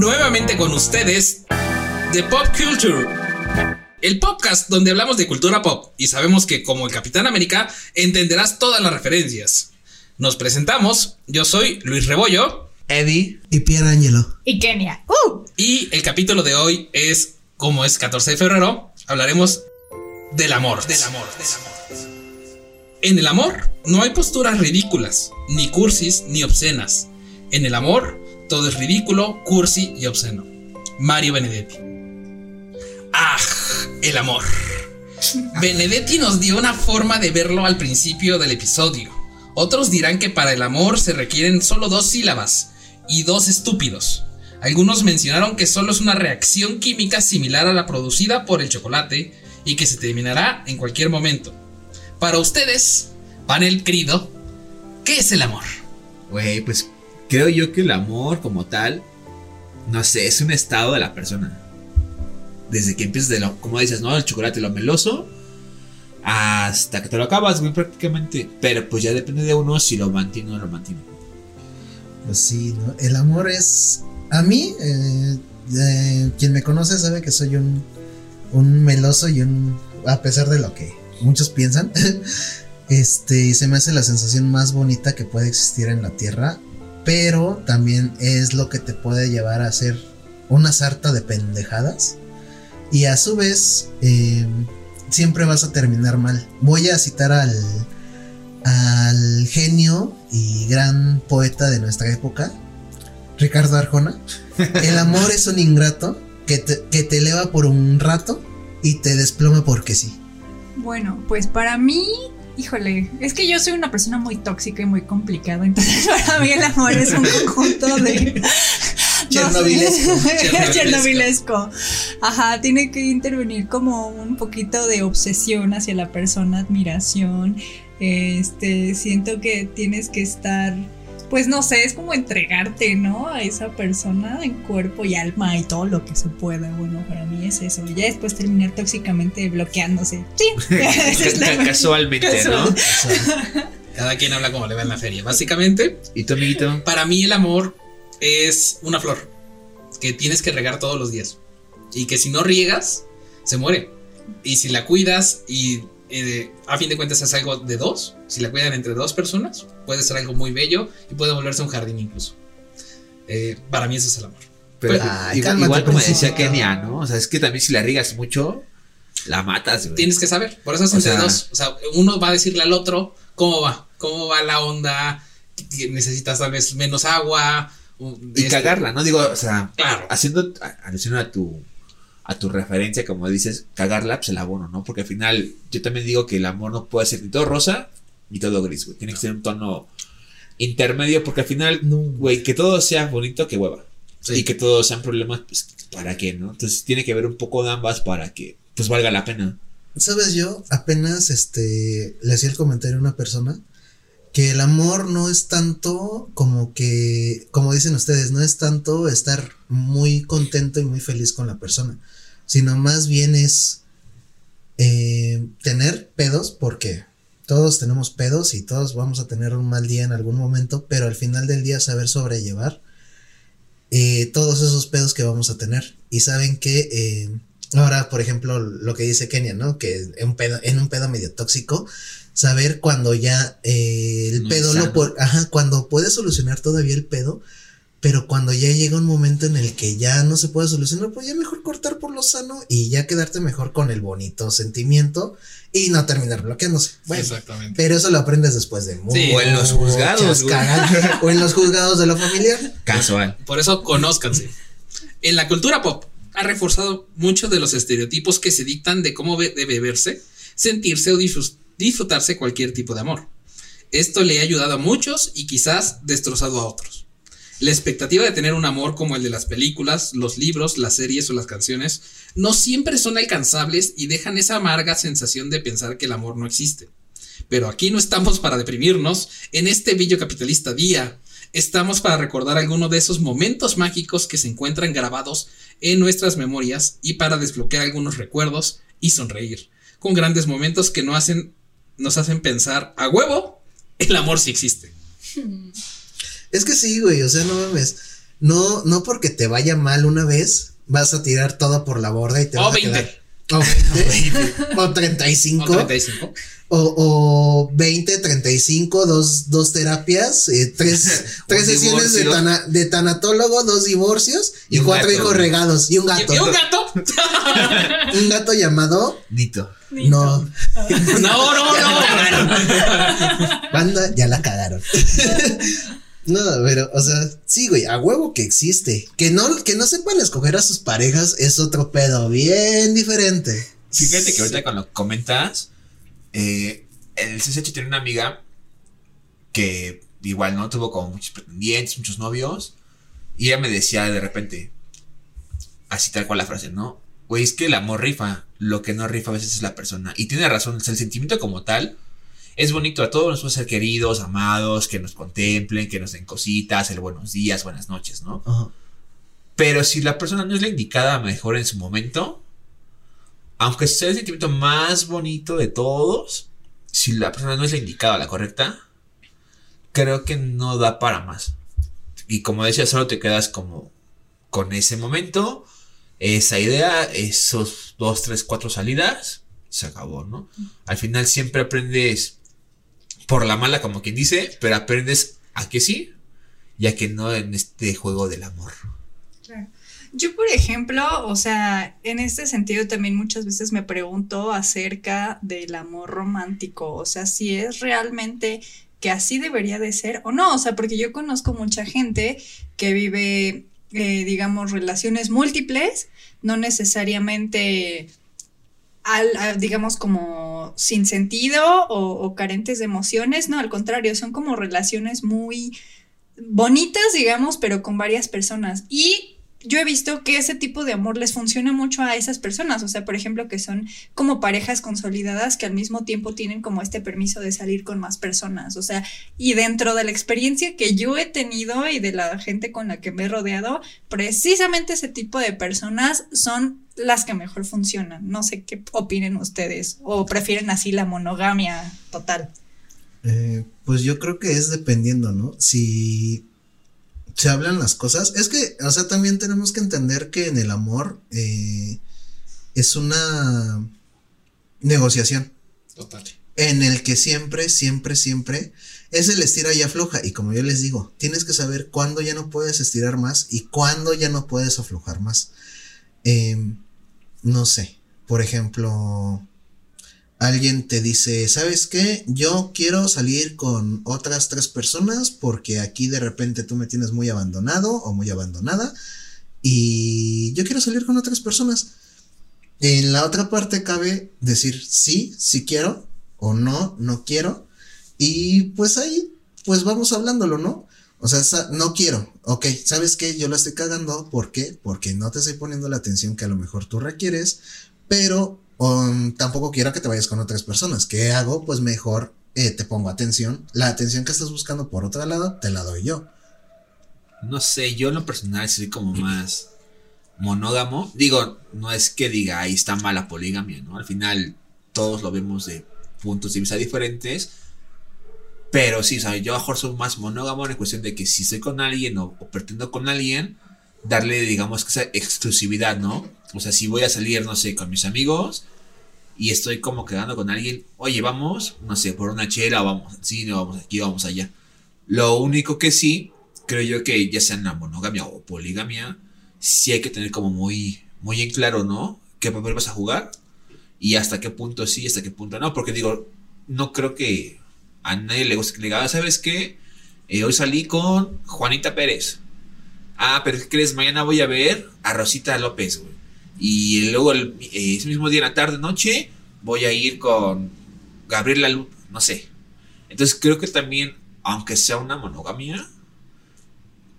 nuevamente con ustedes The Pop Culture. El podcast donde hablamos de cultura pop y sabemos que como el Capitán América entenderás todas las referencias. Nos presentamos, yo soy Luis Rebollo. Eddie. Y Pierangelo. Y Kenia. ¡Uh! Y el capítulo de hoy es, como es 14 de febrero, hablaremos del amor. Del amor, del amor. En el amor no hay posturas ridículas, ni cursis, ni obscenas. En el amor todo es ridículo, cursi y obsceno. Mario Benedetti. ¡Ah! El amor. Benedetti nos dio una forma de verlo al principio del episodio. Otros dirán que para el amor se requieren solo dos sílabas y dos estúpidos. Algunos mencionaron que solo es una reacción química similar a la producida por el chocolate y que se terminará en cualquier momento. Para ustedes, panel querido, ¿qué es el amor? Güey, pues creo yo que el amor como tal, no sé, es un estado de la persona. Desde que empiezas de lo, como dices, ¿no? El chocolate, lo meloso, hasta que te lo acabas, güey, prácticamente. Pero pues ya depende de uno si lo mantiene o no lo mantiene. Pues sí, ¿no? El amor es. A mí, eh, quien me conoce sabe que soy un, un meloso y un. A pesar de lo que muchos piensan, este, se me hace la sensación más bonita que puede existir en la tierra. Pero también es lo que te puede llevar a hacer una sarta de pendejadas. Y a su vez, eh, siempre vas a terminar mal. Voy a citar al, al genio y gran poeta de nuestra época, Ricardo Arjona. El amor es un ingrato que te, que te eleva por un rato y te desploma porque sí. Bueno, pues para mí, híjole, es que yo soy una persona muy tóxica y muy complicada, entonces para mí el amor es un conjunto de... Chernobilesco. Chernobilesco. Chernobilesco. Ajá, tiene que intervenir como un poquito de obsesión hacia la persona, admiración. Este, siento que tienes que estar, pues no sé, es como entregarte, ¿no? A esa persona en cuerpo y alma y todo lo que se pueda. Bueno, para mí es eso. Ya después terminar tóxicamente bloqueándose. Sí. esa es la- Casualmente, ¿no? Cada quien habla como le va en la feria. Básicamente, ¿Y tu amiguito? para mí el amor es una flor que tienes que regar todos los días. Y que si no riegas, se muere. Y si la cuidas y eh, a fin de cuentas es algo de dos, si la cuidan entre dos personas, puede ser algo muy bello y puede volverse un jardín incluso. Eh, para mí eso es el amor. Pero Pues, ay, igual, como principio. decía Kenia, ¿no? O sea, es que también si la riegas mucho, la matas, güey. Tienes que saber, por eso es O entre sea- dos. O sea, uno va a decirle al otro cómo va, cómo va la onda, necesitas tal vez menos agua. Y este- cagarla, ¿no? Digo, o sea, Claro. haciendo alusión a tu a tu referencia, como dices, cagarla, pues el abono, ¿no? Porque al final, yo también digo que el amor no puede ser ni todo rosa ni todo gris, güey. Tiene que ser un tono intermedio, porque al final, güey, que todo sea bonito, que hueva. Sí. Y que todos sean problemas, pues, ¿para qué, no? Entonces tiene que haber un poco de ambas para que, pues, valga la pena. ¿Sabes yo? Apenas este le hacía el comentario a una persona que el amor no es tanto como que, como dicen ustedes, no es tanto estar muy contento y muy feliz con la persona, sino más bien es eh, tener pedos, porque todos tenemos pedos y todos vamos a tener un mal día en algún momento, pero al final del día saber sobrellevar eh, todos esos pedos que vamos a tener. Y saben que eh, ahora, por ejemplo, lo que dice Kenia, ¿no? Que en un pedo, en un pedo medio tóxico, saber cuando ya eh, el No pedo lo pu- ajá, cuando puedes solucionar todavía el pedo, pero cuando ya llega un momento en el que ya no se puede solucionar, pues ya mejor cortar por lo sano y ya quedarte mejor con el bonito sentimiento y no terminar bloqueándose. Bueno, Exactamente. pero eso lo aprendes después de Sí, o en los juzgados, o en los juzgados de la familia. Casual. Por eso conózcanse. En la cultura pop ha reforzado muchos de los estereotipos que se dictan de cómo debe verse, sentirse o disfrus- disfrutarse cualquier tipo de amor. Esto le ha ayudado a muchos y quizás destrozado a otros. La expectativa de tener un amor como el de las películas, los libros, las series o las canciones no siempre son alcanzables y dejan esa amarga sensación de pensar que el amor no existe. Pero aquí no estamos para deprimirnos en este bello capitalista día. Estamos para recordar algunos de esos momentos mágicos que se encuentran grabados en nuestras memorias y para desbloquear algunos recuerdos y sonreír con grandes momentos que no hacen, nos hacen pensar a huevo, el amor sí existe. Es que sí, güey, o sea, no mames. no, no porque te vaya mal una vez, vas a tirar todo por la borda y te O vas 20. a quedar. O 20. o 35. O 35. O, o 20, 35, dos, dos terapias, eh, tres, tres sesiones de, tana- de tanatólogo, dos divorcios y, Y cuatro gato, hijos güey. regados y un gato. ¿Y un gato? Un gato llamado. Nito. No, No, no, no. banda, ya la cagaron. No, pero, o sea, sí, güey, a huevo que existe. Que no, que no sepan escoger a sus parejas es otro pedo bien diferente. Fíjate que ahorita cuando comentas, eh, el CCH tiene una amiga que igual no tuvo como muchos pretendientes, muchos novios, y ella me decía de repente, así tal cual la frase, ¿no? Güey, es que el amor rifa, lo que no rifa a veces es la persona. Y tiene razón, el sentimiento como tal es bonito, a todos nos puede ser queridos, amados, que nos contemplen, que nos den cositas, el buenos días, buenas noches, ¿no? Ajá. Pero si la persona no es la indicada mejor en su momento, aunque sea el sentimiento más bonito de todos, si la persona no es la indicada, la correcta, creo que no da para más. Y como decía, solo te quedas como con ese momento, esa idea, esos dos, tres, cuatro salidas, se acabó, ¿no? Al final siempre aprendes por la mala, como quien dice, pero aprendes a que sí y a que no en este juego del amor. Yo, por ejemplo, o sea, en este sentido también muchas veces me pregunto acerca del amor romántico, o sea, si es realmente que así debería de ser o no, o sea, porque yo conozco mucha gente que vive, eh, digamos, relaciones múltiples, no necesariamente, al, digamos, como sin sentido o carentes de emociones, no, al contrario, son como relaciones muy bonitas, digamos, pero con varias personas. Y yo he visto que ese tipo de amor les funciona mucho a esas personas, o sea, por ejemplo, que son como parejas consolidadas que al mismo tiempo tienen como este permiso de salir con más personas, o sea, y dentro de la experiencia que yo he tenido y de la gente con la que me he rodeado, precisamente ese tipo de personas son las que mejor funcionan. No sé qué opinen ustedes o prefieren así la monogamia total. Eh, pues yo creo que es dependiendo, ¿no? Si se hablan las cosas. Es que, o sea, también tenemos que entender que en el amor eh, es una negociación Total. en el que siempre, siempre, siempre es el estira y afloja. Y como yo les digo, tienes que saber cuándo ya no puedes estirar más y cuándo ya no puedes aflojar más. Em, no sé, por ejemplo, alguien te dice, ¿sabes qué? Yo quiero salir con otras tres personas porque aquí de repente tú me tienes muy abandonado o muy abandonada y yo quiero salir con otras personas. En la otra parte cabe decir sí, sí quiero o no, no quiero y pues ahí pues vamos hablándolo, ¿no? O sea, no quiero. Ok, ¿sabes qué? Yo la estoy cagando. ¿Por qué? Porque no te estoy poniendo la atención que a lo mejor tú requieres. Pero tampoco quiero que te vayas con otras personas. ¿Qué hago? Pues mejor eh, te pongo atención. La atención que estás buscando por otro lado, te la doy yo. No sé, yo en lo personal soy como más monógamo. Digo, no es que diga ahí está mala poligamia, ¿no? Al final todos lo vemos de puntos de vista diferentes. Pero sí, o sea, yo mejor soy más monógamo en cuestión de que si estoy con alguien o pretendo con alguien, darle, digamos, esa exclusividad, ¿no? O sea, si voy a salir, no sé, con mis amigos y estoy como quedando con alguien, oye, vamos, no sé, por una chela, vamos al cine, vamos aquí, vamos allá. Lo único que sí, creo yo que ya sea en la monogamia o poligamia, sí hay que tener como muy, muy en claro, ¿no? ¿Qué papel vas a jugar? Y hasta qué punto sí, hasta qué punto no. Porque digo, no creo que a nadie le guste que le diga, "Ah, ¿sabes qué? Eh, hoy salí con Juanita Pérez. Ah, pero ¿qué crees? Mañana voy a ver a Rosita López, güey. Y luego el, eh, ese mismo día en la tarde, noche, voy a ir con Gabriela Lu, no sé. Entonces creo que también, aunque sea una monogamia,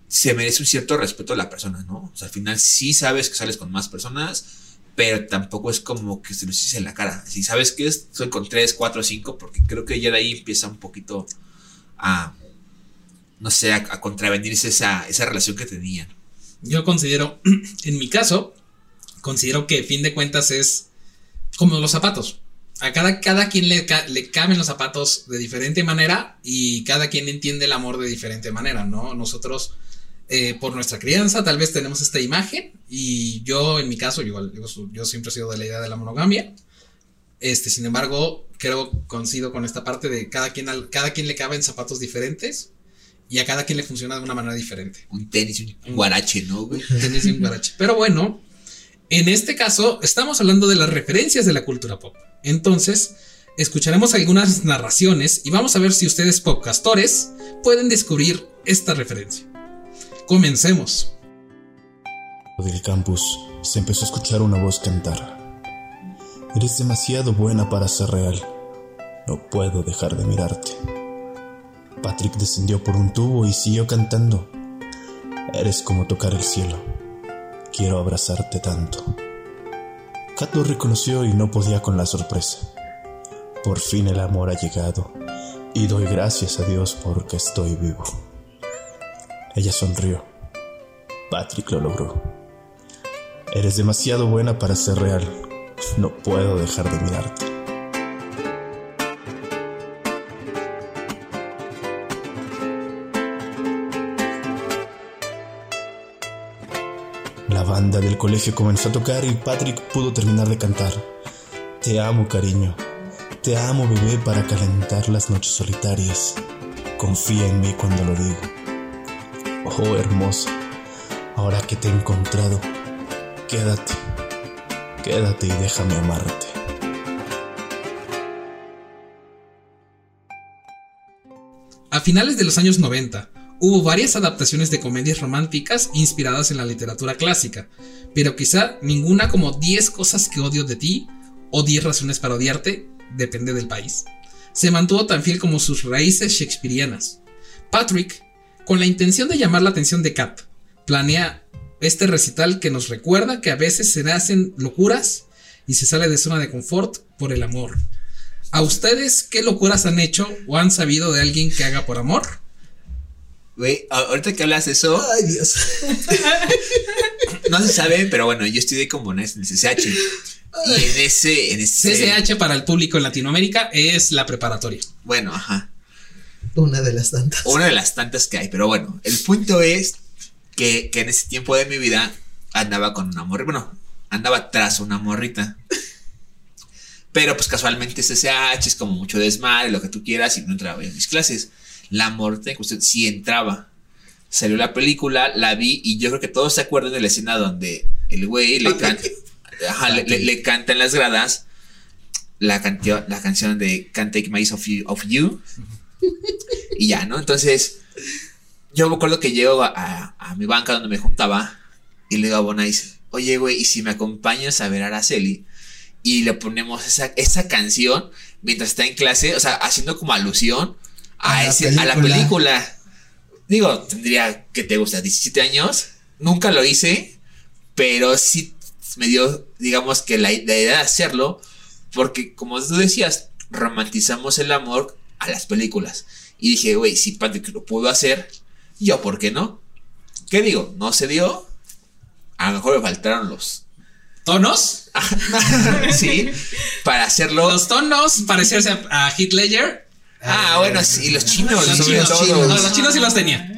se merece un cierto respeto a la persona, ¿no? O sea, al final sí sabes que sales con más personas, pero tampoco es como que se lo dices en la cara. Si sabes que es, soy con 3, 4, 5, porque creo que ya de ahí empieza un poquito a, no sé, a, a esa, esa relación que tenían. Yo considero, en mi caso, considero que fin de cuentas es como los zapatos. A cada, cada quien le, le caben los zapatos de diferente manera y cada quien entiende el amor de diferente manera, ¿no? Nosotros eh, por nuestra crianza, tal vez tenemos esta imagen. Y yo, en mi caso, yo, yo, siempre he sido de la idea de la monogamia. Este, sin embargo, creo, coincido con esta parte de cada quien, cada quien le cabe en zapatos diferentes y a cada quien le funciona de una manera diferente. Un tenis, un guarache, ¿no, güey? Tenis y un guarache. Pero bueno, en este caso estamos hablando de las referencias de la cultura pop. Entonces, escucharemos algunas narraciones y vamos a ver si ustedes popcastores pueden descubrir esta referencia. Comencemos. del campus se empezó a escuchar una voz cantar. Eres demasiado buena para ser real. No puedo dejar de mirarte. Patrick descendió por un tubo y siguió cantando. Eres como tocar el cielo. Quiero abrazarte tanto. Kat lo reconoció y no podía con la sorpresa. Por fin el amor ha llegado y doy gracias a Dios porque estoy vivo. Ella sonrió. Patrick lo logró. Eres demasiado buena para ser real. No puedo dejar de mirarte. Banda del colegio comenzó a tocar y Patrick pudo terminar de cantar. Te amo, cariño. Te amo, bebé, para calentar las noches solitarias. Confía en mí cuando lo digo. Oh, hermosa, ahora que te he encontrado, quédate, quédate y déjame amarte. A finales de los años 90, hubo varias adaptaciones de comedias románticas inspiradas en la literatura clásica, pero quizá ninguna como 10 cosas que odio de ti o 10 razones para odiarte, depende del país. Se mantuvo tan fiel como sus raíces shakespearianas. Patrick, con la intención de llamar la atención de Kat, planea este recital que nos recuerda que a veces se hacen locuras y se sale de zona de confort por el amor. ¿A ustedes qué locuras han hecho o han sabido de alguien que haga por amor? Güey, ahorita que hablas de eso, Ay, Dios. no se sabe, pero bueno, yo estudié como en el CCH. Y en ese, en ese. CCH para el público en Latinoamérica es la preparatoria. Bueno, ajá. Una de las tantas. Una de las tantas que hay, pero bueno, el punto es que, que en ese tiempo de mi vida andaba con una morrita. Bueno, andaba tras una morrita. Pero pues casualmente CCH es como mucho desmadre, lo que tú quieras, y no entraba en mis clases. La morrita en cuestión sí entraba. Salió la película, la vi, y yo creo que todos se acuerdan de la escena donde el güey le canta. Ajá, le, le- le canta en las gradas la, cantio- la canción de Can't Take My Eyes Off You. Y ya, ¿no? Entonces, yo me acuerdo que llego a, a- a mi banca donde me juntaba y le digo a Bonais, oye, güey, ¿y si me acompañas a ver a Araceli? Y le ponemos esa, esa canción mientras está en clase, o sea, haciendo como alusión a, ese- a la película. Digo, tendría que te gusta 17 años, nunca lo hice, pero sí me dio, digamos que la, la idea de hacerlo, porque como tú decías, romantizamos el amor a las películas. Y dije, güey, si Patrick lo pudo hacer, yo, ¿por qué no? ¿Qué digo? No se dio. A lo mejor me faltaron los. ¿Tonos? sí, para hacerlo. Los tonos parecerse a, a Heath Ledger. Ah, bueno, sí, los chinos, Los sobre chinos. No, los chinos sí los tenía.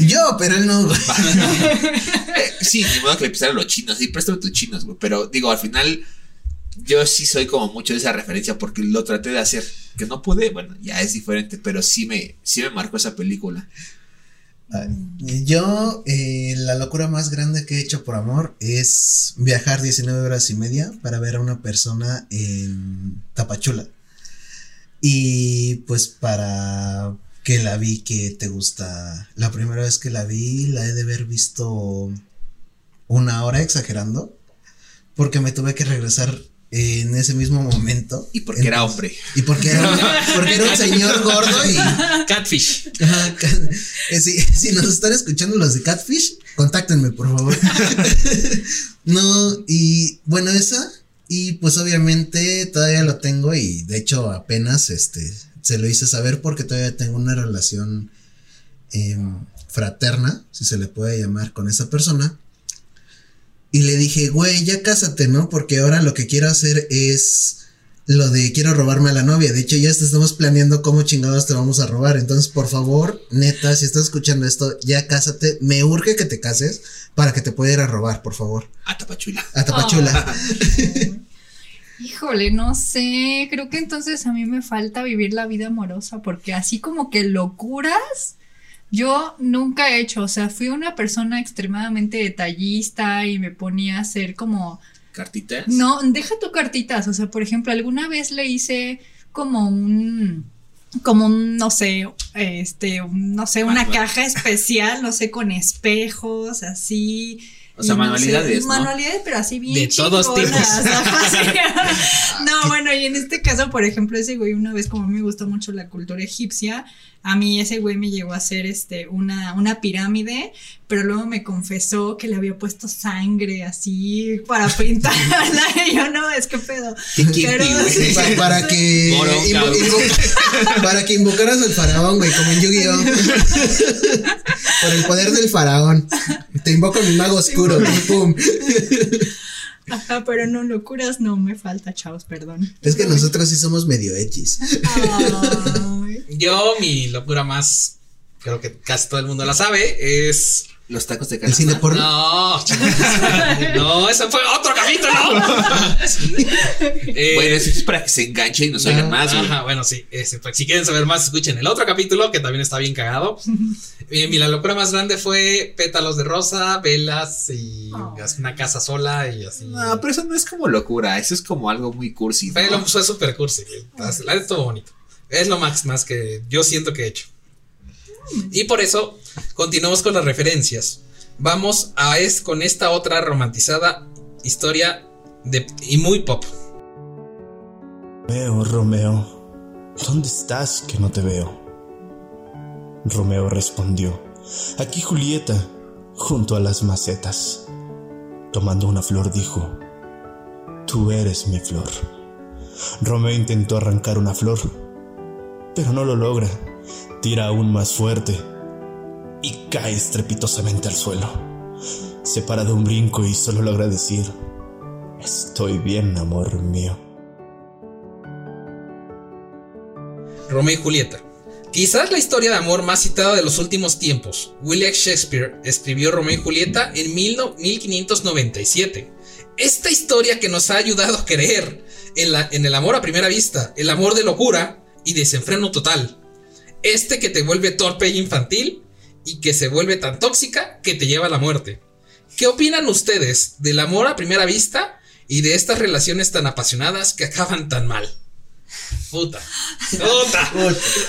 Yo, pero él no. Eh, sí, ni modo que le pisaran los chinos. Sí, préstame tus chinos, güey. Pero digo, al final, yo sí soy como mucho de esa referencia porque lo traté de hacer. Que no pude, bueno, ya es diferente, pero sí me, sí me marcó esa película. Yo, eh, la locura más grande que he hecho por amor es viajar 19 horas y media para ver a una persona en Tapachula. Y pues para que la vi que te gusta. La primera vez que la vi, la he de haber visto una hora exagerando. Porque me tuve que regresar en ese mismo momento. Y porque era hombre. Y porque era, un- porque era un señor gordo y Catfish. Ajá, eh, si, si nos están escuchando los de Catfish, contáctenme, por favor. no, y bueno, esa. Y pues obviamente todavía lo tengo y de hecho apenas este se lo hice saber porque todavía tengo una relación em, fraterna, si se le puede llamar, con esa persona. Y le dije, güey, ya cásate, ¿no? Porque ahora lo que quiero hacer es lo de quiero robarme a la novia. De hecho, ya estamos planeando cómo chingados te vamos a robar. Entonces, por favor, neta, si estás escuchando esto, ya cásate. Me urge que te cases para que te pueda ir a robar, por favor. A Tapachula. A Tapachula. Híjole, no sé, creo que entonces a mí me falta vivir la vida amorosa porque así como que locuras, yo nunca he hecho, o sea, fui una persona extremadamente detallista y me ponía a hacer como... ¿Cartitas? No, deja tu cartitas, o sea, por ejemplo, alguna vez le hice como un como un, no sé, este, un- no sé, una Manual. caja especial, no sé, con espejos, así. O sea, y no sé, manualidades, ¿no? Manualidades, pero así bien De todos tipos. no, bueno, y en este caso, por ejemplo, ese güey, una vez como a mí me gustó mucho la cultura egipcia, a mí ese güey me llegó a hacer este, una, una pirámide, pero luego me confesó que le había puesto sangre así para pintarla, y yo no, es que pedo. Pero sí. Pa- para que invo- invo- para que invocaras al faraón, güey, como en Yu-Gi-Oh. Por el poder del faraón. Te invoco mi mago oscuro. Pum. Ajá, pero no, locuras no me falta, chavos, perdón. Es que nosotros sí somos medio hechis. Ay. Yo, mi locura más, creo que casi todo el mundo la sabe, es. Los tacos de El canasta. cine porno. No, no, ese fue otro capítulo. Eh, Bueno, eso es para que se enganche y nos oigan Ah, más. Ajá, bueno, sí. ese, pues, si quieren saber más, escuchen el otro capítulo que también está bien cagado. Eh, mi la locura más grande fue pétalos de rosa, velas y Oh. una casa sola y así. No, pero eso no es como locura, eso es como algo muy cursi. ¿no? Fue, lo- fue súper cursi. La estuvo bonito. Es lo más, que yo siento que he hecho. Y por eso continuamos con las referencias. Vamos a es con esta otra romantizada historia de, y muy pop. Romeo, Romeo, ¿dónde estás que no te veo? Romeo respondió, aquí Julieta, junto a las macetas. Tomando una flor dijo, tú eres mi flor. Romeo intentó arrancar una flor, pero no lo logra. Tira aún más fuerte y cae estrepitosamente al suelo. Se para de un brinco y solo logra decir, estoy bien, amor mío. Romeo y Julieta. Quizás la historia de amor más citada de los últimos tiempos. William Shakespeare escribió Romeo y Julieta en 1597. Esta historia que nos ha ayudado a creer en, la- en el amor a primera vista, el amor de locura y desenfreno total. Este que te vuelve torpe e infantil y que se vuelve tan tóxica que te lleva a la muerte. ¿Qué opinan ustedes del amor a primera vista y de estas relaciones tan apasionadas que acaban tan mal? Puta. Puta.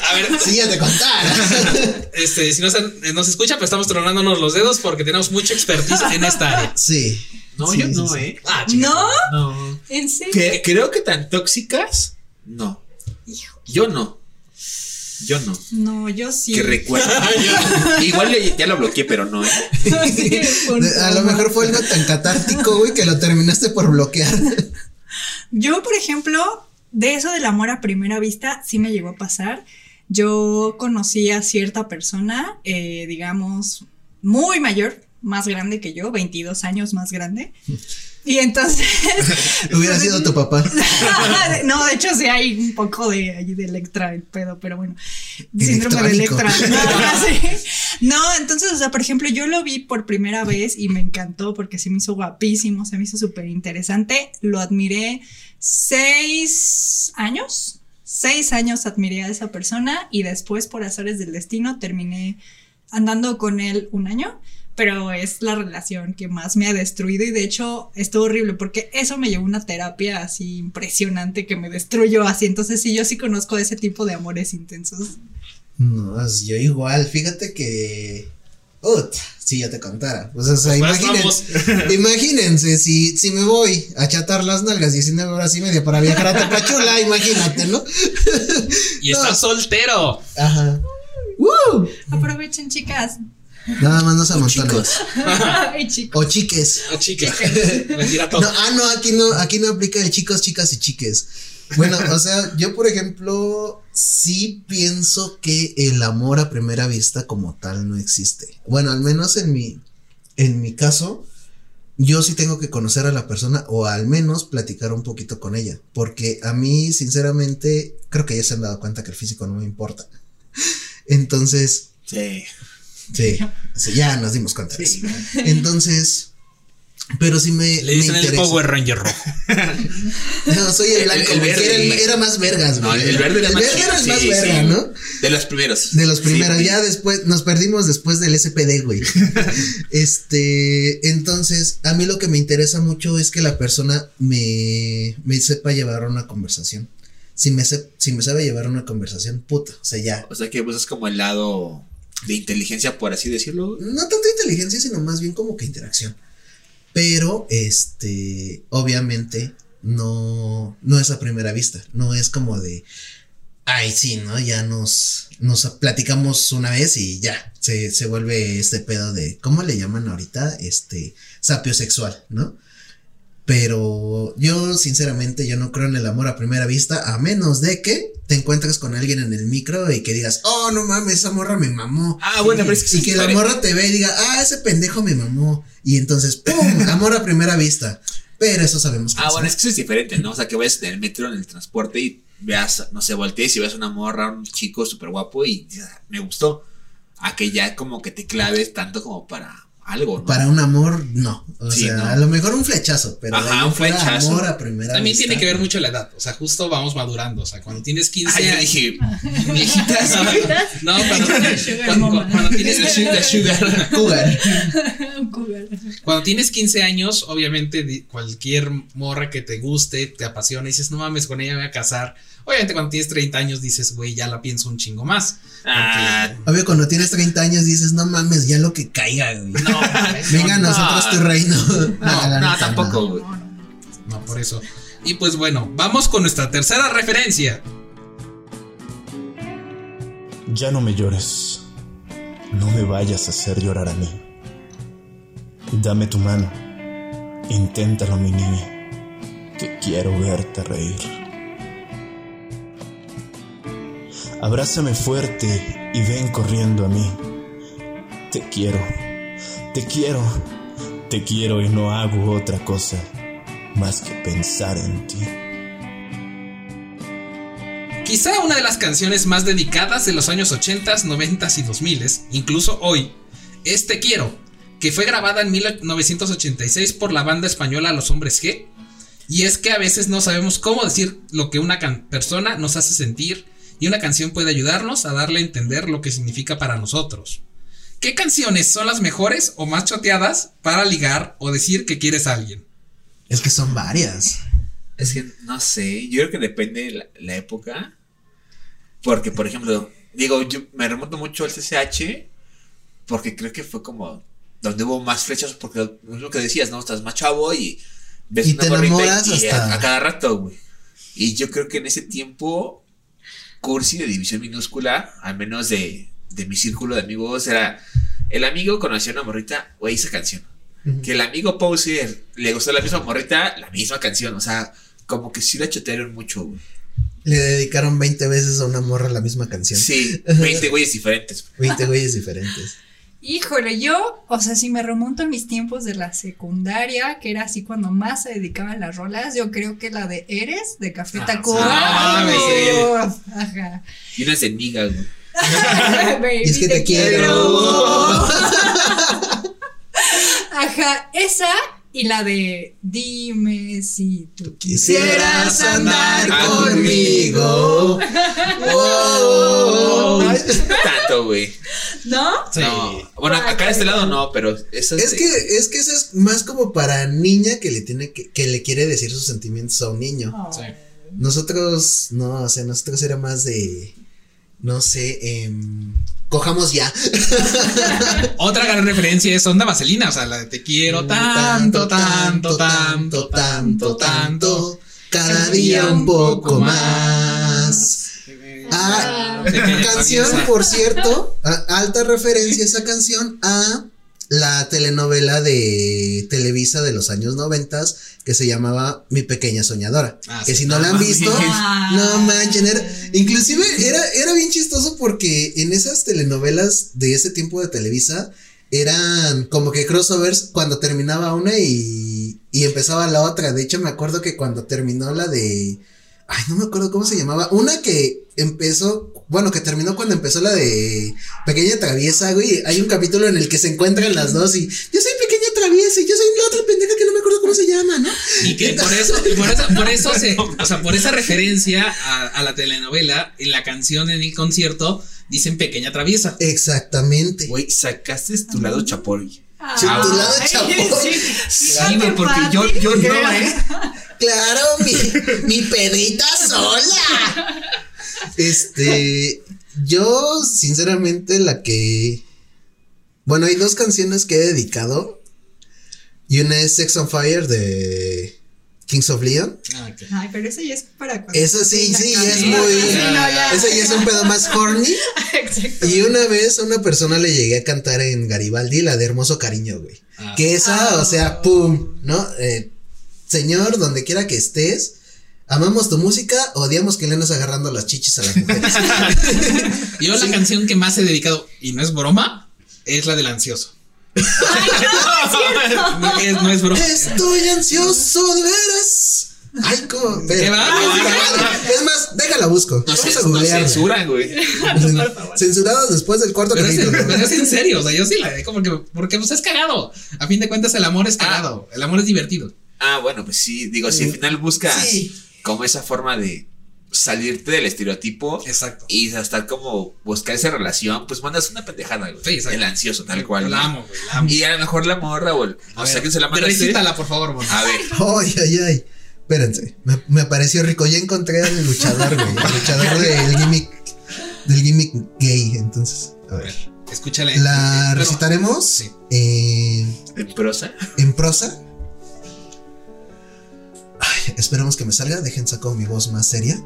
A ver, Sí, ya te contara. este, si no se, nos escucha, pues estamos tronándonos los dedos porque tenemos mucha expertise en esta área. Sí. No, Sí, yo sí, no, sí. ¿eh? Ah, chica. ¿No? No. ¿En serio? Que- creo que tan tóxicas, no. Yo no. Yo no. No, yo sí. Que recuerdo. Igual le- ya lo bloqueé, pero no, ¿eh? Sí, A lo mejor fue algo tan catártico, güey, que lo terminaste por bloquear. Yo, por ejemplo, de eso del amor a primera vista, sí me llegó a pasar. Yo conocí a cierta persona, eh, digamos, muy mayor, más grande que yo, 22 años más grande. Y entonces. Hubiera sido tu papá. no, de hecho sí hay un poco de de Electra el pedo, pero bueno. Síndrome de. Electra. No. No, entonces, o sea, por ejemplo, yo lo vi por primera vez y me encantó porque se me hizo guapísimo, se me hizo súper interesante. Lo admiré seis años. Seis años admiré a esa persona y después, por azares del destino, terminé andando con él un año, pero es la relación que más me ha destruido y de hecho estuvo horrible porque eso me llevó a una terapia así impresionante que me destruyó así. Entonces sí, yo sí conozco ese tipo de amores intensos. No, pues yo igual, fíjate que. Ut, si yo te contara. Pues, o sea, Pues imaginen- vamos. imagínense si, si me voy a chatar las nalgas 19 horas y media para viajar a Tapachula, imagínate, ¿no? Y estás soltero. Ajá. ¡Woo! Aprovechen, chicas. Nada más no se amontonen. O chiques. Ah, chica. Mentira todo. No, ah, no, aquí no, aquí no aplica de chicos, chicas y chiques. Bueno, o sea, yo por ejemplo, sí pienso que el amor a primera vista como tal no existe. Bueno, al menos en mi, en mi caso, yo sí tengo que conocer a la persona o al menos platicar un poquito con ella. Porque a mí, sinceramente, creo que ya se han dado cuenta que el físico no me importa. Entonces, Sí. Sí, sí, ya nos dimos cuenta de eso. Entonces, pero sí me. Le dicen me el interesa. Power Ranger rojo. No, soy el blanco, el verde, era, el- güey. era más vergas, No, güey. el verde era el más verde era el más sí, verga, sí. ¿no? De los primeros. De los primeros, Sí, ya después, nos perdimos después del SPD, güey. este, entonces, a mí lo que me interesa mucho es que la persona me, me sepa llevar una conversación. Si me, se- si me sabe llevar una conversación, puta, o sea, ya. O sea que buscas como el lado de inteligencia, por así decirlo. No tanto inteligencia, sino más bien como que interacción. Pero, este, obviamente, no, no es a primera vista. No es como de, ay, sí, ¿no? Ya nos, nos platicamos una vez y ya, se, se vuelve este pedo de, ¿cómo le llaman ahorita? Este, sapiosexual, ¿no? Pero yo, sinceramente, yo no creo en el amor a primera vista, a menos de que te encuentres con alguien en el micro y que digas, oh, no mames, esa morra me mamó. Ah, bueno, pero es que Y que es la morra te ve y diga, ah, ese pendejo me mamó. Y entonces, ¡pum! Amor a primera vista. Pero eso sabemos que Ah, no bueno, es. es que eso es diferente, ¿no? O sea, que vayas en el metro, en el transporte y veas, no sé, voltees y veas una morra, un chico súper guapo y ah, me gustó. A que ya como que te claves tanto como para algo, ¿no? Para un amor, no. O Sí, sea, no. a lo mejor un flechazo, pero Ajá, un flechazo. amor a primera También vista. tiene que ver mucho la edad. O sea, justo vamos madurando. O sea, cuando tienes 15 Ah, yo años. dije, viejitas. No, cuando, Sugar cuando- mama. cuando tienes la sugar. Cougar. Cuando tienes 15 años, obviamente cualquier morra que te guste, te apasiona y dices, no mames, con ella me voy a casar. Obviamente cuando tienes 30 años dices, güey, ya la pienso un chingo más. Ah, Obvio, cuando tienes 30 años dices, no mames, ya lo que caiga, güey. No, Venga, no, nosotros tu reino. no, no, tampoco, güey. no, por eso. Y pues bueno, vamos con nuestra tercera referencia. Ya no me llores. No me vayas a hacer llorar a mí. Dame tu mano. Inténtalo, mi niña. Que quiero verte reír. Abrázame fuerte y ven corriendo a mí. Te quiero. Te quiero. Te quiero y no hago otra cosa más que pensar en ti. Quizá una de las canciones más dedicadas de los años 80, 90 y 2000, incluso hoy, es Te Quiero, que fue grabada en 1986 por la banda española Los Hombres G. Y es que a veces no sabemos cómo decir lo que una persona nos hace sentir y una canción puede ayudarnos a darle a entender lo que significa para nosotros. ¿Qué canciones son las mejores o más choteadas para ligar o decir que quieres a alguien? Es que son varias. Es que no sé, yo creo que depende de la, la época. Porque, por ejemplo, digo, yo me remonto mucho al CCH. Porque creo que fue como donde hubo más flechas. Porque es lo que decías, ¿no? Estás más chavo y ves Y una te enamoras y hasta- a, a cada rato, güey. Y yo creo que en ese tiempo, Cursi de división minúscula, al menos de, de mi círculo de amigos, era el amigo conoció a una morrita, güey, esa canción. Que el amigo Poser le gustó la misma morrita, la misma canción. O sea, como que sí la chotearon mucho, güey. Le dedicaron 20 veces a una morra la misma canción. Sí, 20 güeyes diferentes. 20 güeyes diferentes. Híjole, yo, o sea, si me remonto a mis tiempos de la secundaria, que era así cuando más se dedicaban las rolas, yo creo que la de Eres, de Café Ah, Tacuba. ah, Ajá. Y unas de miga, güey. Baby, Y es que te quiero. Ajá, esa y la de Dime si tú Quisieras andar conmigo. No tanto, güey. ¿No? Sí. No. Bueno, acá de este lado no, pero eso Es que, es que eso es más como para niña que le tiene que, que le quiere decir sus sentimientos a un niño. Oh. Sí. Nosotros, no, o sea, nosotros era más de, no sé, em, cojamos ya. Otra gran referencia es Onda Vaselina, o sea, la de Te quiero tanto, tanto, tanto, tanto, tanto. cada día un poco más. Ah, canción, por cierto, alta referencia esa canción a la telenovela de Televisa de los años noventas que se llamaba Mi Pequeña Soñadora. Ah, que sí, si no no la han visto, Ah. no manchen, era, inclusive era, era bien chistoso porque en esas telenovelas de ese tiempo de Televisa eran como que crossovers cuando terminaba una y, y empezaba la otra. De hecho, me acuerdo que cuando terminó la de. Ay, no me acuerdo cómo se llamaba. Una que empezó, bueno, que terminó cuando empezó la de Pequeña Traviesa, güey. Hay un capítulo en el que se encuentran las dos y yo soy Pequeña Traviesa y yo soy la otra pendeja que no me acuerdo cómo se llama, ¿no? Y que por eso, por eso, por eso se, o sea, por esa referencia a, a la telenovela, en la canción, en el concierto, dicen pequeña traviesa. Exactamente. Güey, sacaste tu lado chapoy. Tu lado chapoy. sí. Sí, güey, porque yo, yo no, ¿eh? Claro, mi, mi pedrita sola. Este, yo sinceramente la que... Bueno, hay dos canciones que he dedicado. Y una es Sex on Fire de Kings of Leon. Ah. Ay, pero eso ya es para cuando. Eso sí, sí, ya es muy... Sí, no, ya. Es un pedo más horny. Exacto. Y una vez a una persona le llegué a cantar en Garibaldi la de Hermoso Cariño, güey. Ah. Que esa, o sea, pum, ¿no? Eh, señor, donde quiera que estés, amamos tu música, odiamos que le andes agarrando las chichis a las mujeres. Yo la canción que más he dedicado, y no es broma, es la del ansioso. No es, no es broma. Estoy ansioso de veras. Ay, cómo. ¿Qué espera. va? Es más, déjala busco. No, Vamos a no googlearla. censura, güey. Censurados después del cuarto Pero es, en, capítulo. pero es en serio, o sea, yo sí la como que, porque pues es cagado. A fin de cuentas, el amor es cagado. El amor es divertido. Ah, bueno, pues sí, digo, si al final buscas Sí. Como esa forma de salirte del estereotipo Exacto. y hasta como buscar esa relación, pues mandas una pendejada, güey. Sí, exacto. el ansioso, tal cual. La amo, güey. La amo. Y a lo mejor la morra A o sea, que se la mandaste. Recítala, por favor, Mon. A ver, Ay, ay, ay. Espérense. Me, me pareció rico. Ya encontré al luchador, güey. El luchador del gimmick. Del gimmick gay. Entonces, a ver. Escúchala. La recitaremos Sí. en, en prosa. en prosa. Ay, esperemos que me salga. Dejen saco mi voz más seria.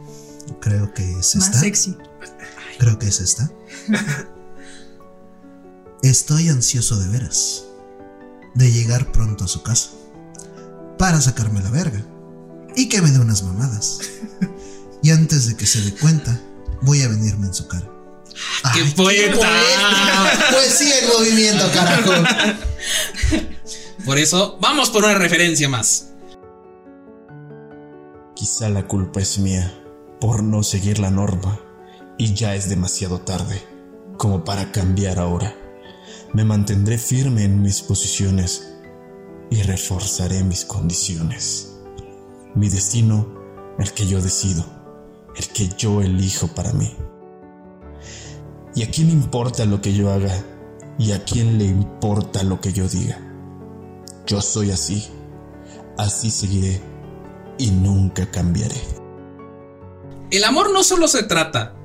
Creo que es Más esta. sexy. Creo que es esta. Estoy ansioso de veras. De llegar pronto a su casa. Para sacarme la verga. Y que me dé unas mamadas. Y antes de que se dé cuenta, voy a venirme en su cara. ¡Qué Ay, poeta! Pues sí, en movimiento, carajo. Por eso, vamos por una referencia más. Quizá la culpa es mía por no seguir la norma y ya es demasiado tarde como para cambiar ahora. Me mantendré firme en mis posiciones y reforzaré mis condiciones. Mi destino, el que yo decido, el que yo elijo para mí. ¿Y a quién importa lo que yo haga? ¿Y a quién le importa lo que yo diga? Yo soy así, así seguiré y nunca cambiaré. El amor no solo se trata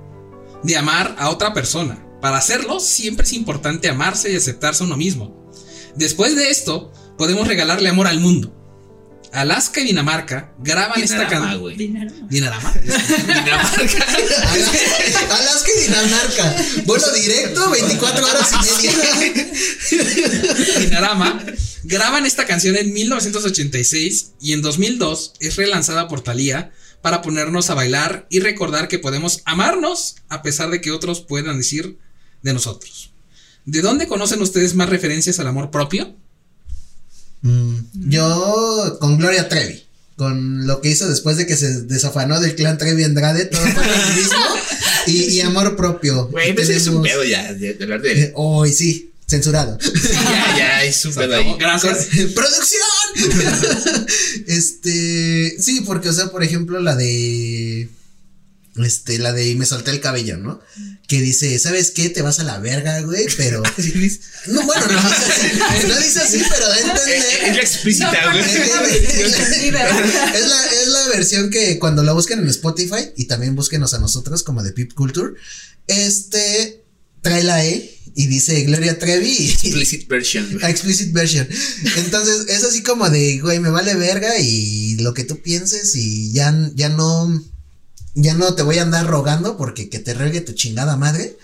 de amar a otra persona. Para hacerlo, siempre es importante amarse y aceptarse a uno mismo. Después de esto, podemos regalarle amor al mundo. Alaska y Dinamarca graban esta Dinarama, canción. güey. Dinero. Dinamarca. Dinamarca. Alaska, Alaska y Dinamarca. Vuelo directo, 24 horas y media. Dinarama graban esta canción en 1986 y en 2002 es relanzada por Thalía para ponernos a bailar y recordar que podemos amarnos a pesar de que otros puedan decir de nosotros. ¿De dónde conocen ustedes más referencias al amor propio? Mm, Yo con Gloria Trevi. Con lo que hizo después de que se desafanó del clan Trevi Andrade, todo fue feminismo y, y amor propio. Güey, pues es un Tenemos- pedo ya de, hablar de. Eh, Hoy sí, censurado. Ya, ya, es un pedo ahí. Gracias. ¡Producción! este. Sí, porque, o sea, por ejemplo, la de. Este, la de y me solté el cabello, ¿no? Que dice, ¿sabes qué? Te vas a la verga, güey, pero. No, bueno, no dice así. No dice así, pero da a Es, la explícita, No, güey. Es la, es la- es la versión que cuando la busquen en Spotify y también búsquenos a nosotros como de Pip Culture, este trae la E y dice Gloria Trevi Explicit version, explicit version. Entonces es así como de, güey, me vale verga y lo que tú pienses y ya, ya no, ya no te voy a andar rogando porque que te regue tu chingada madre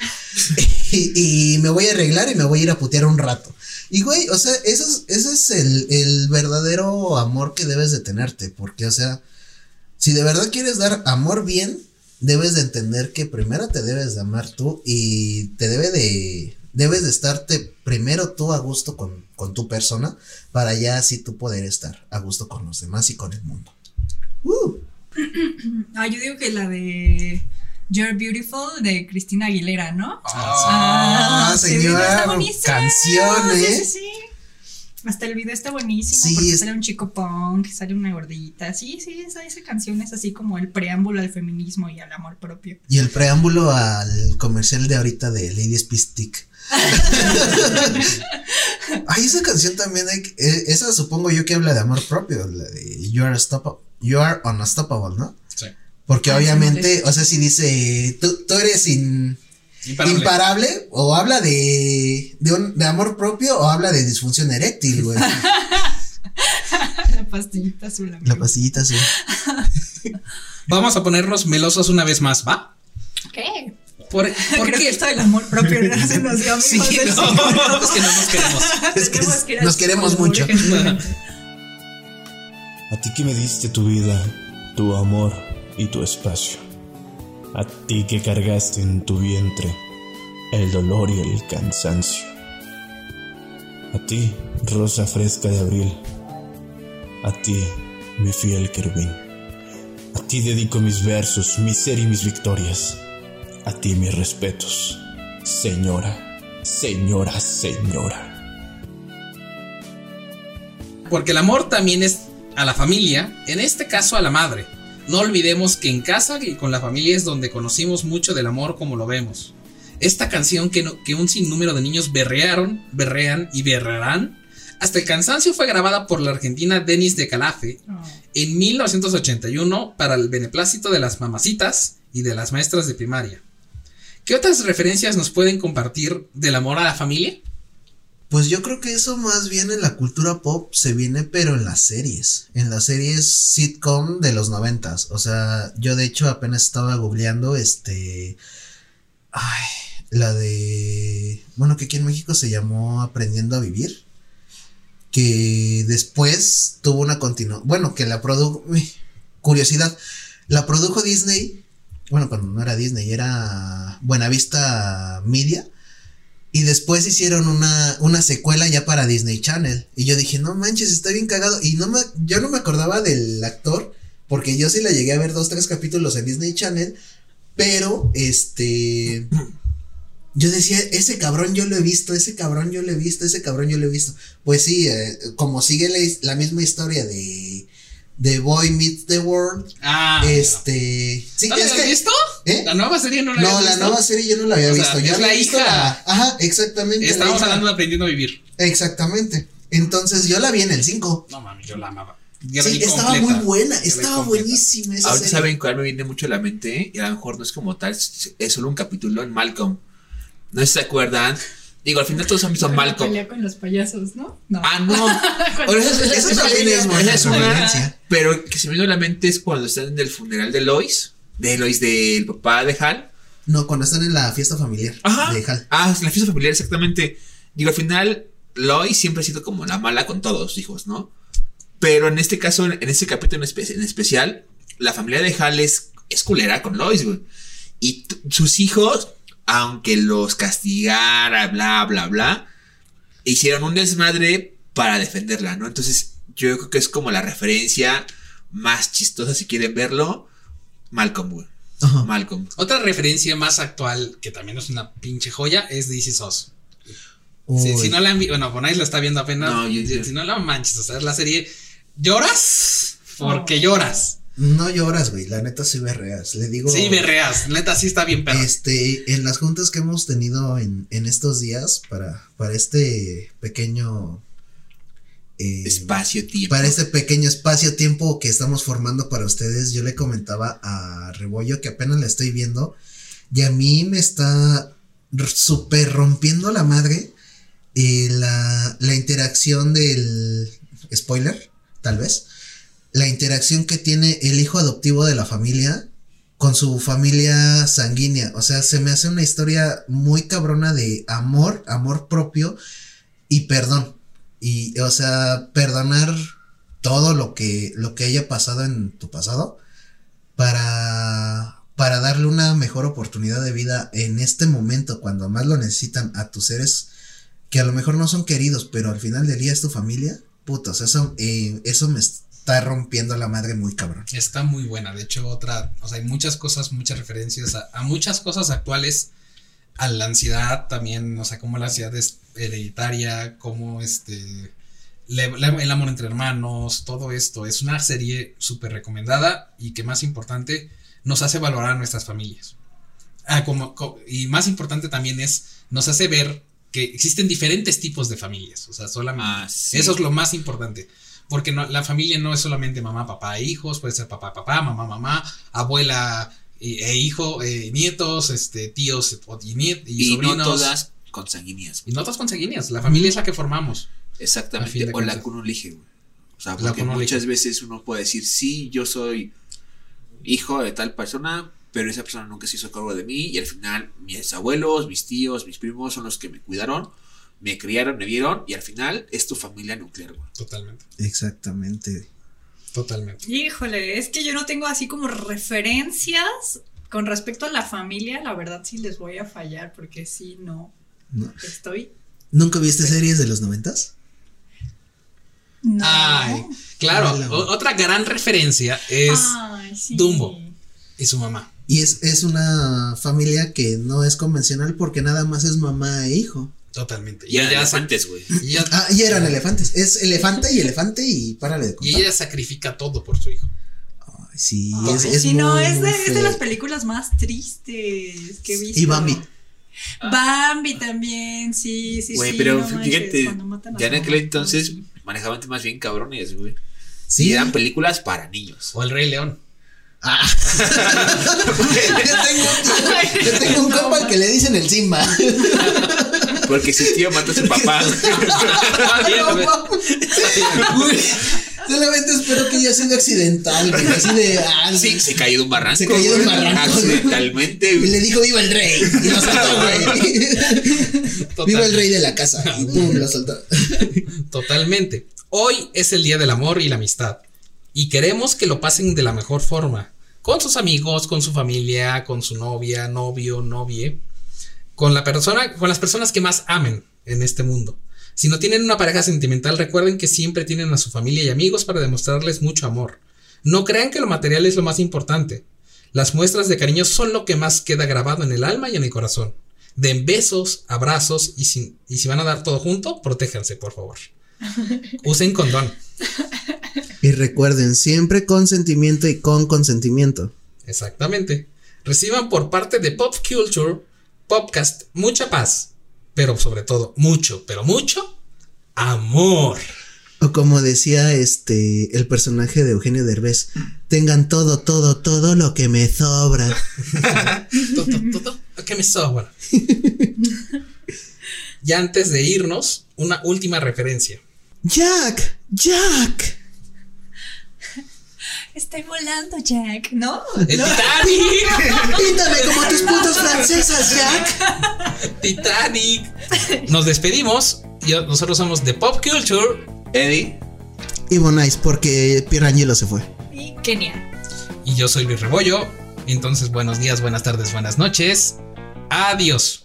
y, me voy a arreglar y me voy a ir a putear un rato. Y güey, o sea, eso es, ese es el, el verdadero amor que debes de tenerte, porque o sea, si de verdad quieres dar amor bien, debes de entender que primero te debes de amar tú y te debe de, Debes de estarte primero tú a gusto con, con tu persona para ya así tú poder estar a gusto con los demás y con el mundo. Uh, Ah, yo digo que la de You're Beautiful de Cristina Aguilera, ¿no? Ah, sí, señora, canción, Sí, sí, sí. Hasta el video está buenísimo Sí, porque es- sale un chico punk, sale una gordita. Sí, sí, esa, esa canción es así como el preámbulo al feminismo y al amor propio. Y el preámbulo al comercial de ahorita de Lady Stick. Ay, esa canción también hay que- eh, esa supongo yo que habla de amor propio, la de You are, Unstoppable- you are unstoppable, ¿no? Sí. Porque Ah, sí, obviamente, o sea, si dice, tú, tú eres in- Imparable. imparable, o habla de, de, un- de amor propio, o habla de disfunción eréctil, güey. La pastillita azul. amigo. La pastillita azul. Vamos a ponernos melosos una vez más, ¿va? ¿Qué? ¿Por, por Creo que qué? esto del amor propio ya se nos dio Sí, no, es que no nos queremos. Es que nos queremos psicólogo, mucho. A ti que me diste tu vida, tu amor y tu espacio. A ti que cargaste en tu vientre el dolor y el cansancio. A ti, rosa fresca de abril. A ti, mi fiel querubín. A ti dedico mis versos, mi ser y mis victorias. A ti mis respetos, señora, señora, señora. Porque el amor también es a la familia, en este caso a la madre. No olvidemos que en casa y con la familia es donde conocimos mucho del amor como lo vemos. Esta canción que, no- que un sinnúmero de niños berrearon, berrean y berrarán, hasta el cansancio fue grabada por la argentina Denis de Calafe Oh. en 1981 para el beneplácito de las mamacitas y de las maestras de primaria. ¿Qué otras referencias nos pueden compartir del amor a la familia? Pues yo creo que eso más bien en la cultura pop se viene, pero en las series. En las series sitcom de los noventas. O sea, yo de hecho apenas estaba googleando este. Ay, la de. Bueno, que aquí en México se llamó Aprendiendo a Vivir. Que después tuvo una continuación. Bueno, que la produjo. Curiosidad. La produjo Disney. Bueno, cuando no era Disney, era Buenavista Media. Y después hicieron una, una secuela ya para Disney Channel. Y yo dije, no manches, está bien cagado. Y no me, yo no me acordaba del actor. Porque yo sí la llegué a ver dos, tres capítulos en Disney Channel. Pero, este. Yo decía, ese cabrón yo lo he visto, ese cabrón yo lo he visto, ese cabrón yo lo he visto. Pues sí, eh, como sigue la, misma historia de. De Boy Meets the World. Ah, este. Sí, ¿No que. visto? ¿Eh? ¿La nueva serie no la No, habías la visto? nueva serie yo no la había O sea, visto. Yo es había la visto hija. la- Ajá, exactamente. la Estamos hija. hablando de aprendiendo a vivir. Exactamente. Entonces yo la vi en el 5. No mames, yo la amaba. Ya la Sí, estaba completa. muy buena, la estaba buenísima esa Ahorita serie. saben cuál me viene mucho a la mente, y a lo mejor no es como tal, es solo un capítulo en Malcolm. No sé si se acuerdan. Digo, al final todos han visto La Malcolm. pelea con los payasos, ¿no? No. Ah, no. Eso también es buena es una, pero que se me vino a la mente es cuando están en el funeral de Lois, de Lois del papá de Hal. No, cuando están en la fiesta familiar Ajá. de Hal. Ah, la fiesta familiar, exactamente. Digo, al final, Lois siempre ha sido como la mala con todos los hijos, ¿no? Pero en este caso, en este capítulo en, espe- en especial, la familia de Hal es, es culera con Lois, güey. Y sus hijos, aunque los castigara, bla, bla, bla, hicieron un desmadre para defenderla, ¿no? Entonces, yo creo que es como la referencia más chistosa, si quieren verlo, Malcolm, güey. Ajá. Malcolm. Otra referencia más actual, que también es una pinche joya, es Us. Uy. Si, si no la han visto, bueno, Bonais la está viendo apenas. No, yo- si, si no la manches, o sea, es la serie. ¿Lloras? Porque lloras. No lloras, güey. La neta sí berreas. Le digo. Sí, berreas. Neta, sí está bien perro. Este, en las juntas que hemos tenido en, en estos días para, para este pequeño eh, Espacio, tiempo. para este pequeño espacio-tiempo que estamos formando para ustedes, yo le comentaba a Rebollo que apenas la estoy viendo y a mí me está súper rompiendo la madre eh, la, la interacción del spoiler, tal vez, la interacción que tiene el hijo adoptivo de la familia con su familia sanguínea. O sea, se me hace una historia muy cabrona de amor, amor propio y perdón. Y, o sea, perdonar todo lo que, lo que haya pasado en tu pasado para, para darle una mejor oportunidad de vida en este momento, cuando más lo necesitan a tus seres que a lo mejor no son queridos, pero al final del día es tu familia, putos, eso, eh, eso me está rompiendo la madre muy cabrón. Está muy buena. De hecho, otra, o sea, hay muchas cosas, muchas referencias a, a muchas cosas actuales. A la ansiedad también, o sea, como la ansiedad es hereditaria, como este. le- le- el amor entre hermanos, todo esto. Es una serie súper recomendada y que más importante, nos hace valorar a nuestras familias. Ah, como, co- y más importante también es, nos hace ver que existen diferentes tipos de familias. O sea, solamente. Ah, sí. Eso es lo más importante. Porque no, la familia no es solamente mamá, papá hijos, puede ser papá, papá, mamá, mamá, abuela e, e hijo, eh, nietos, este, tíos y, niet- y Y sobrinos. no todas consanguíneas. Y no todas consanguíneas. La familia es la que formamos. Exactamente. O la que uno elige, güey. O sea, porque muchas elige. veces uno puede decir, sí, yo soy hijo de tal persona, pero esa persona nunca se hizo cargo de mí y al final mis abuelos, mis tíos, mis primos son los que me cuidaron, me criaron, me vieron y al final es tu familia nuclear, güey. Totalmente. Exactamente. Totalmente. Híjole, es que yo no tengo así como referencias con respecto a la familia. La verdad sí les voy a fallar porque sí, no. No. Estoy. ¿Nunca viste series de los noventas? No. Ay, claro. Otra gran referencia es Ay, sí. Dumbo. y su mamá. Y es, es una familia que no es convencional porque nada más es mamá e hijo. Totalmente. Y eran ella, elefantes, güey. y Ah, y eran elefantes. Es elefante y elefante y párale de y contar. ella sacrifica todo por su hijo. Ay, sí, Ay, es, es sí, no, muy, es de, muy es de las películas más tristes que he visto. Y Bambi. Bambi también, sí, sí, Güey, sí. pero no fíjate, ya en aquel entonces manejaban temas bien cabrones, güey. Sí. Y eran películas para niños. O el Rey León. Ah. yo, tengo, yo tengo un compa al que le dicen el Simba. Porque su tío mata a su papá. Solamente espero que haya sido accidental, güey, así de. ah, sí, se cayó de un barranco. Se cayó de un barranco, Accidentalmente, Y le dijo viva el rey. Y lo soltó, güey. Viva el rey de la casa. Y pum, lo soltó. Totalmente. Hoy es el Día del Amor y la Amistad. Y queremos que lo pasen de la mejor forma. Con sus amigos, con su familia, con su novia, novio, novie. Con la persona, con las personas que más amen en este mundo. Si no tienen una pareja sentimental, recuerden que siempre tienen a su familia y amigos para demostrarles mucho amor. No crean que lo material es lo más importante. Las muestras de cariño son lo que más queda grabado en el alma y en el corazón. Den besos, abrazos y si, y si van a dar todo junto, protéjanse, por favor. Usen condón. Y recuerden, siempre con sentimiento y con consentimiento. Exactamente. Reciban por parte de Pop Culture Podcast mucha paz, pero sobre todo mucho, pero mucho amor. O como decía este el personaje de Eugenio Derbez, tengan todo, todo, todo lo que me sobra. Todo, todo, lo que me sobra. Ya antes de irnos, una última referencia. Jack, Jack. Estoy volando, Jack, ¿no? El Titanic. Píntame como tus putas francesas, Jack. Titanic. Nos despedimos. Yo- nosotros somos de Pop Culture Eddie. Y Bonais, porque Pierangelo se fue. Y Kenia. y yo soy Luis Rebollo. Entonces, buenos días, buenas tardes, buenas noches. Adiós.